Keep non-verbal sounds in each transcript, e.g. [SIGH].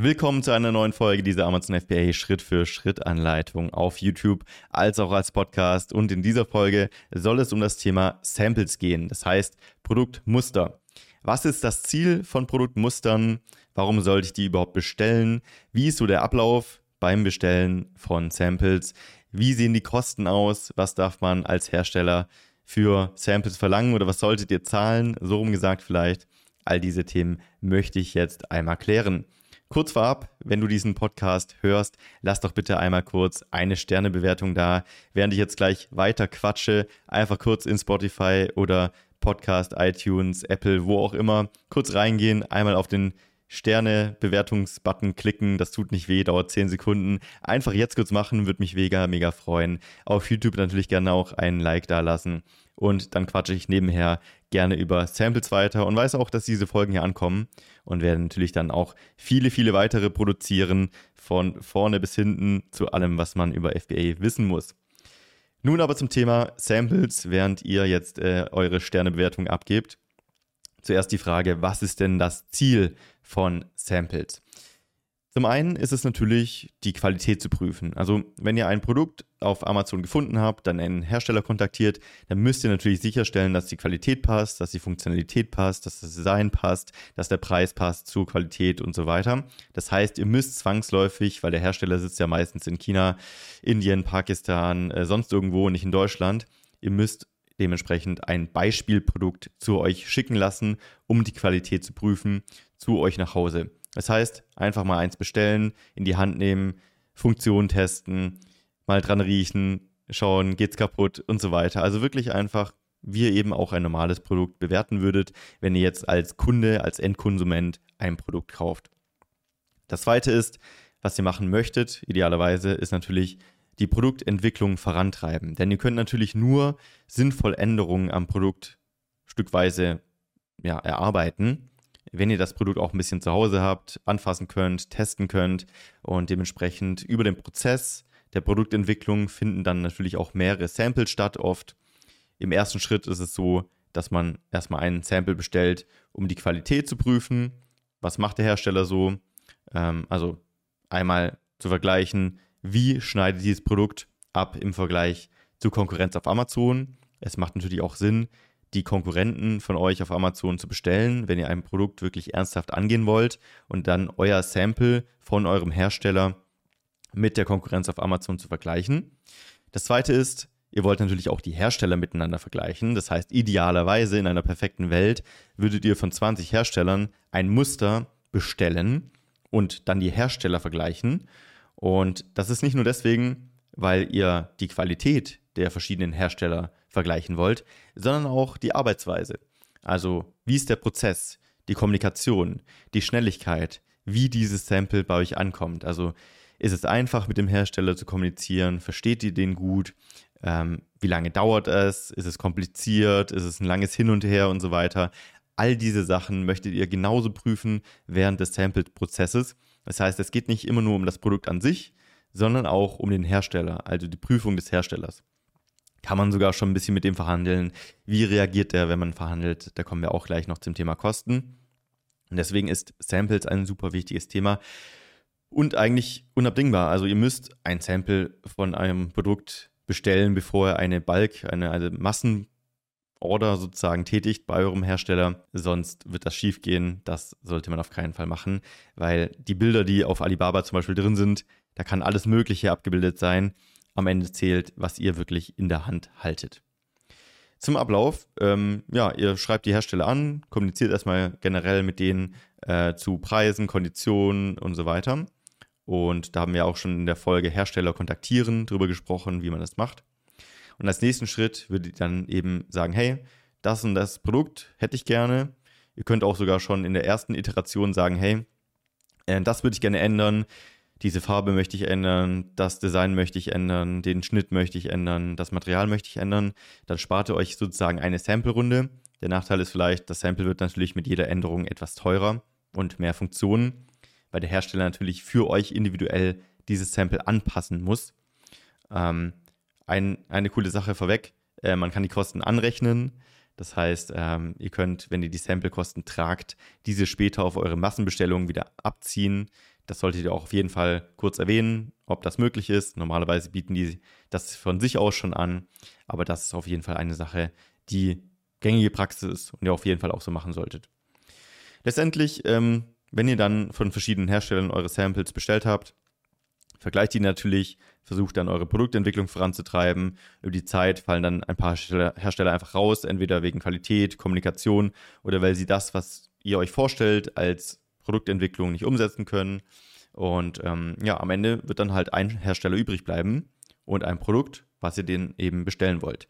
Willkommen zu einer neuen Folge dieser Amazon FBA Schritt für Schritt Anleitung auf YouTube als auch als Podcast. Und in dieser Folge soll es um das Thema Samples gehen, das heißt Produktmuster. Was ist das Ziel von Produktmustern? Warum sollte ich die überhaupt bestellen? Wie ist so der Ablauf beim Bestellen von Samples? Wie sehen die Kosten aus? Was darf man als Hersteller für Samples verlangen oder was solltet ihr zahlen? So rum gesagt vielleicht. All diese Themen möchte ich jetzt einmal klären. Kurz vorab, wenn du diesen Podcast hörst, lass doch bitte einmal kurz eine Sternebewertung da. Während ich jetzt gleich weiter quatsche, einfach kurz in Spotify oder Podcast, iTunes, Apple, wo auch immer, kurz reingehen, einmal auf den Sterne-Bewertungsbutton klicken. Das tut nicht weh, dauert 10 Sekunden. Einfach jetzt kurz machen, würde mich mega, mega freuen. Auf YouTube natürlich gerne auch einen Like da lassen. Und dann quatsche ich nebenher gerne über Samples weiter und weiß auch, dass diese Folgen hier ankommen und werde natürlich dann auch viele, viele weitere produzieren, von vorne bis hinten zu allem, was man über FBA wissen muss. Nun aber zum Thema Samples, während ihr jetzt äh, eure Sternebewertung abgebt. Zuerst die Frage, was ist denn das Ziel von Samples? Zum einen ist es natürlich, die Qualität zu prüfen. Also, wenn ihr ein Produkt auf Amazon gefunden habt, dann einen Hersteller kontaktiert, dann müsst ihr natürlich sicherstellen, dass die Qualität passt, dass die Funktionalität passt, dass das Design passt, dass der Preis passt zur Qualität und so weiter. Das heißt, ihr müsst zwangsläufig, weil der Hersteller sitzt ja meistens in China, Indien, Pakistan, äh, sonst irgendwo, nicht in Deutschland, ihr müsst dementsprechend ein Beispielprodukt zu euch schicken lassen, um die Qualität zu prüfen, zu euch nach Hause. Das heißt, einfach mal eins bestellen, in die Hand nehmen, Funktion testen, mal dran riechen, schauen, geht's kaputt und so weiter. Also wirklich einfach, wie ihr eben auch ein normales Produkt bewerten würdet, wenn ihr jetzt als Kunde, als Endkonsument ein Produkt kauft. Das zweite ist, was ihr machen möchtet, idealerweise, ist natürlich die Produktentwicklung vorantreiben. Denn ihr könnt natürlich nur sinnvoll Änderungen am Produkt stückweise ja, erarbeiten, wenn ihr das Produkt auch ein bisschen zu Hause habt, anfassen könnt, testen könnt und dementsprechend über den Prozess der Produktentwicklung finden dann natürlich auch mehrere Samples statt oft. Im ersten Schritt ist es so, dass man erstmal ein Sample bestellt, um die Qualität zu prüfen. Was macht der Hersteller so? Ähm, also einmal zu vergleichen, wie schneidet dieses Produkt ab im Vergleich zur Konkurrenz auf Amazon. Es macht natürlich auch Sinn, die Konkurrenten von euch auf Amazon zu bestellen, wenn ihr ein Produkt wirklich ernsthaft angehen wollt und dann euer Sample von eurem Hersteller mit der Konkurrenz auf Amazon zu vergleichen. Das zweite ist, ihr wollt natürlich auch die Hersteller miteinander vergleichen. Das heißt, idealerweise in einer perfekten Welt würdet ihr von 20 Herstellern ein Muster bestellen und dann die Hersteller vergleichen und das ist nicht nur deswegen, weil ihr die Qualität der verschiedenen Hersteller vergleichen wollt, sondern auch die Arbeitsweise. Also wie ist der Prozess, die Kommunikation, die Schnelligkeit, wie dieses Sample bei euch ankommt. Also ist es einfach mit dem Hersteller zu kommunizieren, versteht ihr den gut, ähm, wie lange dauert es, ist es kompliziert, ist es ein langes Hin und Her und so weiter. All diese Sachen möchtet ihr genauso prüfen während des Sample-Prozesses das heißt, es geht nicht immer nur um das Produkt an sich, sondern auch um den Hersteller, also die Prüfung des Herstellers. Kann man sogar schon ein bisschen mit dem verhandeln. Wie reagiert der, wenn man verhandelt? Da kommen wir auch gleich noch zum Thema Kosten. Und deswegen ist Samples ein super wichtiges Thema und eigentlich unabdingbar. Also ihr müsst ein Sample von einem Produkt bestellen, bevor ihr eine Bulk, eine, eine Massen Order sozusagen tätigt bei eurem Hersteller, sonst wird das schief gehen. Das sollte man auf keinen Fall machen, weil die Bilder, die auf Alibaba zum Beispiel drin sind, da kann alles Mögliche abgebildet sein. Am Ende zählt, was ihr wirklich in der Hand haltet. Zum Ablauf, ähm, ja, ihr schreibt die Hersteller an, kommuniziert erstmal generell mit denen äh, zu Preisen, Konditionen und so weiter. Und da haben wir auch schon in der Folge Hersteller kontaktieren drüber gesprochen, wie man das macht. Und als nächsten Schritt würde ich dann eben sagen, hey, das und das Produkt hätte ich gerne. Ihr könnt auch sogar schon in der ersten Iteration sagen, hey, äh, das würde ich gerne ändern, diese Farbe möchte ich ändern, das Design möchte ich ändern, den Schnitt möchte ich ändern, das Material möchte ich ändern. Dann spart ihr euch sozusagen eine Sample-Runde. Der Nachteil ist vielleicht, das Sample wird natürlich mit jeder Änderung etwas teurer und mehr Funktionen, weil der Hersteller natürlich für euch individuell dieses Sample anpassen muss. Ähm, ein, eine coole Sache vorweg, äh, man kann die Kosten anrechnen. Das heißt, ähm, ihr könnt, wenn ihr die Sample-Kosten tragt, diese später auf eure Massenbestellungen wieder abziehen. das solltet ihr auch auf jeden Fall kurz erwähnen, ob das möglich ist. Normalerweise bieten die das von sich aus schon an, aber das ist auf jeden Fall eine Sache, die gängige Praxis ist und ihr auf jeden Fall auch so machen solltet. Letztendlich, ähm, wenn ihr dann von verschiedenen Herstellern eure Samples bestellt habt, vergleicht die natürlich, versucht dann eure Produktentwicklung voranzutreiben. Über die Zeit fallen dann ein paar Hersteller einfach raus, entweder wegen Qualität, Kommunikation oder weil sie das, was ihr euch vorstellt, als Produktentwicklung nicht umsetzen können. Und ähm, ja, am Ende wird dann halt ein Hersteller übrig bleiben und ein Produkt, was ihr den eben bestellen wollt.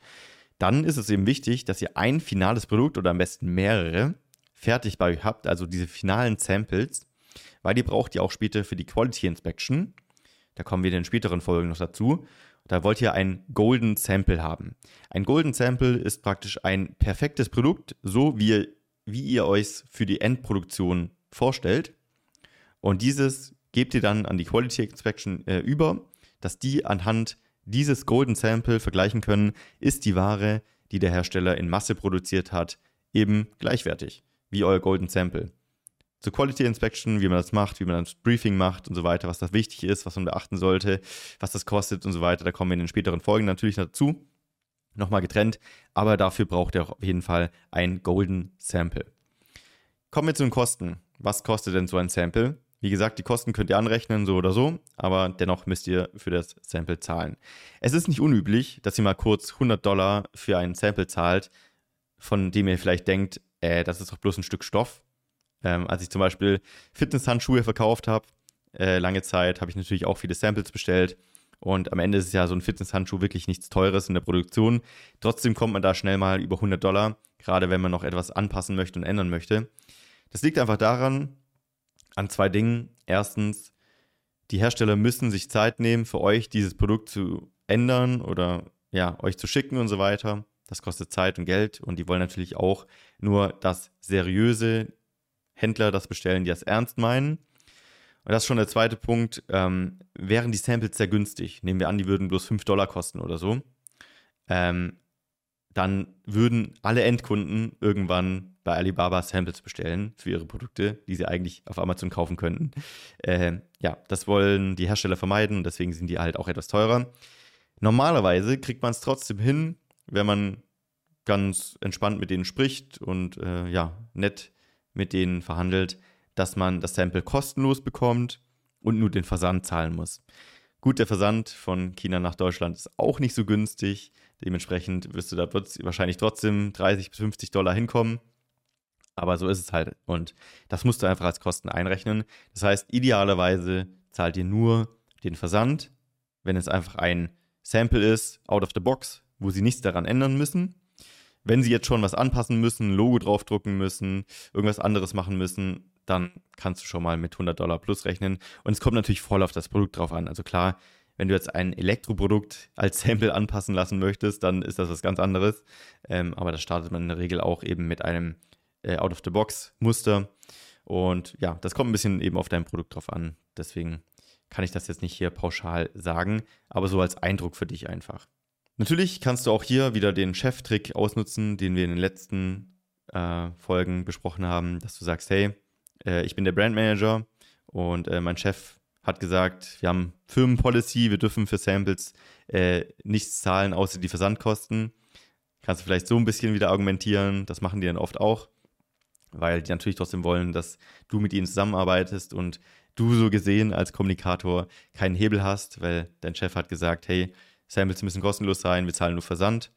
Dann ist es eben wichtig, dass ihr ein finales Produkt oder am besten mehrere fertig bei euch habt, also diese finalen Samples, weil die braucht ihr auch später für die Quality Inspection. Da kommen wir in den späteren Folgen noch dazu. Da wollt ihr ein Golden Sample haben. Ein Golden Sample ist praktisch ein perfektes Produkt, so wie, wie ihr euch für die Endproduktion vorstellt. Und dieses gebt ihr dann an die Quality Inspection äh, über, dass die anhand dieses Golden Sample vergleichen können, ist die Ware, die der Hersteller in Masse produziert hat, eben gleichwertig wie euer Golden Sample. Zur Quality Inspection, wie man das macht, wie man das Briefing macht und so weiter, was da wichtig ist, was man beachten sollte, was das kostet und so weiter, da kommen wir in den späteren Folgen natürlich dazu. Nochmal getrennt, aber dafür braucht ihr auf jeden Fall ein Golden Sample. Kommen wir zu den Kosten. Was kostet denn so ein Sample? Wie gesagt, die Kosten könnt ihr anrechnen, so oder so, aber dennoch müsst ihr für das Sample zahlen. Es ist nicht unüblich, dass ihr mal kurz 100 Dollar für ein Sample zahlt, von dem ihr vielleicht denkt, äh, das ist doch bloß ein Stück Stoff. Ähm, als ich zum Beispiel Fitnesshandschuhe verkauft habe, äh, lange Zeit, habe ich natürlich auch viele Samples bestellt. Und am Ende ist ja so ein Fitnesshandschuh wirklich nichts Teures in der Produktion. Trotzdem kommt man da schnell mal über 100 Dollar, gerade wenn man noch etwas anpassen möchte und ändern möchte. Das liegt einfach daran, an zwei Dingen. Erstens, die Hersteller müssen sich Zeit nehmen, für euch dieses Produkt zu ändern oder ja, euch zu schicken und so weiter. Das kostet Zeit und Geld und die wollen natürlich auch nur, dass seriöse Händler das bestellen, die das ernst meinen. Und das ist schon der zweite Punkt. Ähm, wären die Samples sehr günstig, nehmen wir an, die würden bloß 5 Dollar kosten oder so, ähm, dann würden alle Endkunden irgendwann bei Alibaba Samples bestellen für ihre Produkte, die sie eigentlich auf Amazon kaufen könnten. Äh, ja, das wollen die Hersteller vermeiden und deswegen sind die halt auch etwas teurer. Normalerweise kriegt man es trotzdem hin, wenn man ganz entspannt mit denen spricht und äh, ja, nett mit denen verhandelt, dass man das Sample kostenlos bekommt und nur den Versand zahlen muss. Gut, der Versand von China nach Deutschland ist auch nicht so günstig. Dementsprechend wirst du da wahrscheinlich trotzdem 30 bis 50 Dollar hinkommen. Aber so ist es halt. Und das musst du einfach als Kosten einrechnen. Das heißt, idealerweise zahlt ihr nur den Versand, wenn es einfach ein Sample ist, out of the box, wo sie nichts daran ändern müssen. Wenn sie jetzt schon was anpassen müssen, ein Logo draufdrucken müssen, irgendwas anderes machen müssen, dann kannst du schon mal mit 100 Dollar plus rechnen. Und es kommt natürlich voll auf das Produkt drauf an. Also klar, wenn du jetzt ein Elektroprodukt als [LAUGHS] Sample anpassen lassen möchtest, dann ist das was ganz anderes. Ähm, aber da startet man in der Regel auch eben mit einem äh, Out-of-the-Box-Muster. Und ja, das kommt ein bisschen eben auf dein Produkt drauf an. Deswegen kann ich das jetzt nicht hier pauschal sagen, aber so als Eindruck für dich einfach. Natürlich kannst du auch hier wieder den Cheftrick ausnutzen, den wir in den letzten äh, Folgen besprochen haben, dass du sagst, hey, äh, ich bin der Brandmanager und äh, mein Chef hat gesagt, wir haben Firmenpolicy, wir dürfen für Samples äh, nichts zahlen, außer die Versandkosten. Kannst du vielleicht so ein bisschen wieder argumentieren, das machen die dann oft auch, weil die natürlich trotzdem wollen, dass du mit ihnen zusammenarbeitest und du so gesehen als Kommunikator keinen Hebel hast, weil dein Chef hat gesagt, hey, Samples müssen kostenlos sein, wir zahlen nur Versand.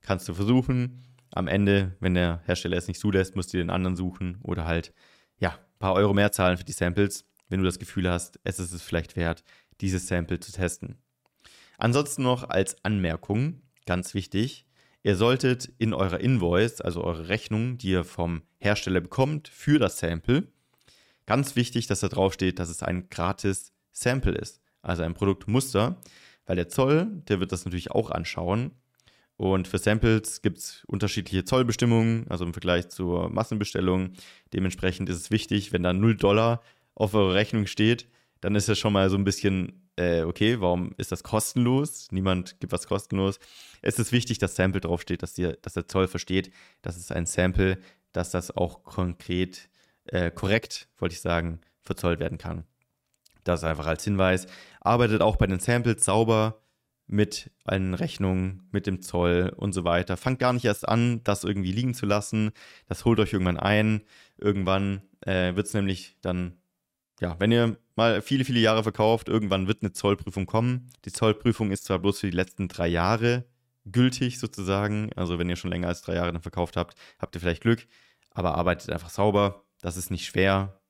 Kannst du versuchen. Am Ende, wenn der Hersteller es nicht zulässt, musst du den anderen suchen oder halt, ja, ein paar Euro mehr zahlen für die Samples, wenn du das Gefühl hast, es ist es vielleicht wert, dieses Sample zu testen. Ansonsten noch als Anmerkung, ganz wichtig, ihr solltet in eurer Invoice, also eure Rechnung, die ihr vom Hersteller bekommt für das Sample, ganz wichtig, dass da drauf steht, dass es ein gratis Sample ist, also ein Produktmuster, weil der Zoll, der wird das natürlich auch anschauen. Und für Samples gibt es unterschiedliche Zollbestimmungen, also im Vergleich zur Massenbestellung. Dementsprechend ist es wichtig, wenn da 0 Dollar auf eurer Rechnung steht, dann ist das schon mal so ein bisschen, äh, okay, warum ist das kostenlos? Niemand gibt was kostenlos. Es ist wichtig, dass Sample draufsteht, dass, die, dass der Zoll versteht, dass es ein Sample, dass das auch konkret, äh, korrekt, wollte ich sagen, verzollt werden kann. Das einfach als Hinweis. Arbeitet auch bei den Samples sauber mit allen Rechnungen, mit dem Zoll und so weiter. Fangt gar nicht erst an, das irgendwie liegen zu lassen. Das holt euch irgendwann ein. Irgendwann äh, wird es nämlich dann, ja, wenn ihr mal viele, viele Jahre verkauft, irgendwann wird eine Zollprüfung kommen. Die Zollprüfung ist zwar bloß für die letzten drei Jahre gültig sozusagen. Also wenn ihr schon länger als drei Jahre dann verkauft habt, habt ihr vielleicht Glück. Aber arbeitet einfach sauber. Das ist nicht schwer.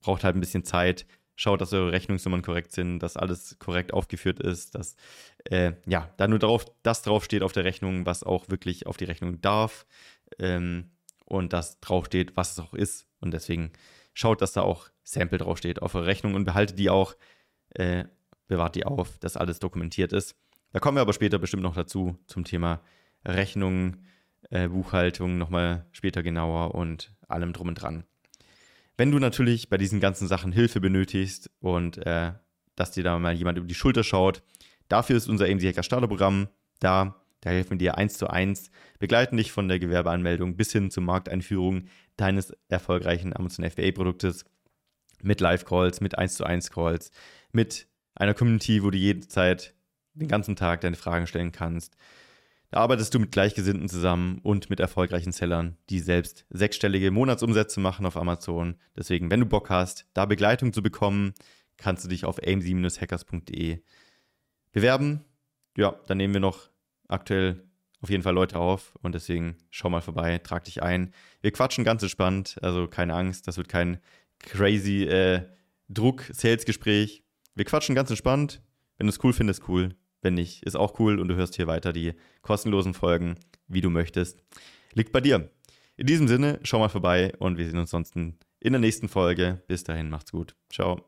Braucht halt ein bisschen Zeit schaut, dass eure Rechnungsnummern korrekt sind, dass alles korrekt aufgeführt ist, dass äh, ja, da nur drauf, das draufsteht auf der Rechnung, was auch wirklich auf die Rechnung darf ähm, und das draufsteht, was es auch ist. Und deswegen schaut, dass da auch Sample draufsteht auf eure Rechnung und behaltet die auch, äh, bewahrt die auf, dass alles dokumentiert ist. Da kommen wir aber später bestimmt noch dazu zum Thema Rechnung, äh, Buchhaltung nochmal später genauer und allem drum und dran. Wenn du natürlich bei diesen ganzen Sachen Hilfe benötigst und äh, dass dir da mal jemand über die Schulter schaut, dafür ist unser AMC Hacker Starterprogramm da. Da helfen wir dir eins zu eins, begleiten dich von der Gewerbeanmeldung bis hin zur Markteinführung deines erfolgreichen Amazon FBA-Produktes mit Live-Calls, mit 1 zu 1 Calls, mit einer Community, wo du jederzeit den ganzen Tag deine Fragen stellen kannst, da arbeitest du mit Gleichgesinnten zusammen und mit erfolgreichen Sellern, die selbst sechsstellige Monatsumsätze machen auf Amazon. Deswegen, wenn du Bock hast, da Begleitung zu bekommen, kannst du dich auf aim7-hackers.de bewerben. Ja, dann nehmen wir noch aktuell auf jeden Fall Leute auf und deswegen schau mal vorbei, trag dich ein. Wir quatschen ganz entspannt, also keine Angst, das wird kein crazy äh, Druck-Sales-Gespräch. Wir quatschen ganz entspannt. Wenn du es cool findest, cool. Wenn nicht, ist auch cool und du hörst hier weiter die kostenlosen Folgen, wie du möchtest. Liegt bei dir. In diesem Sinne, schau mal vorbei und wir sehen uns sonst in der nächsten Folge. Bis dahin, macht's gut. Ciao.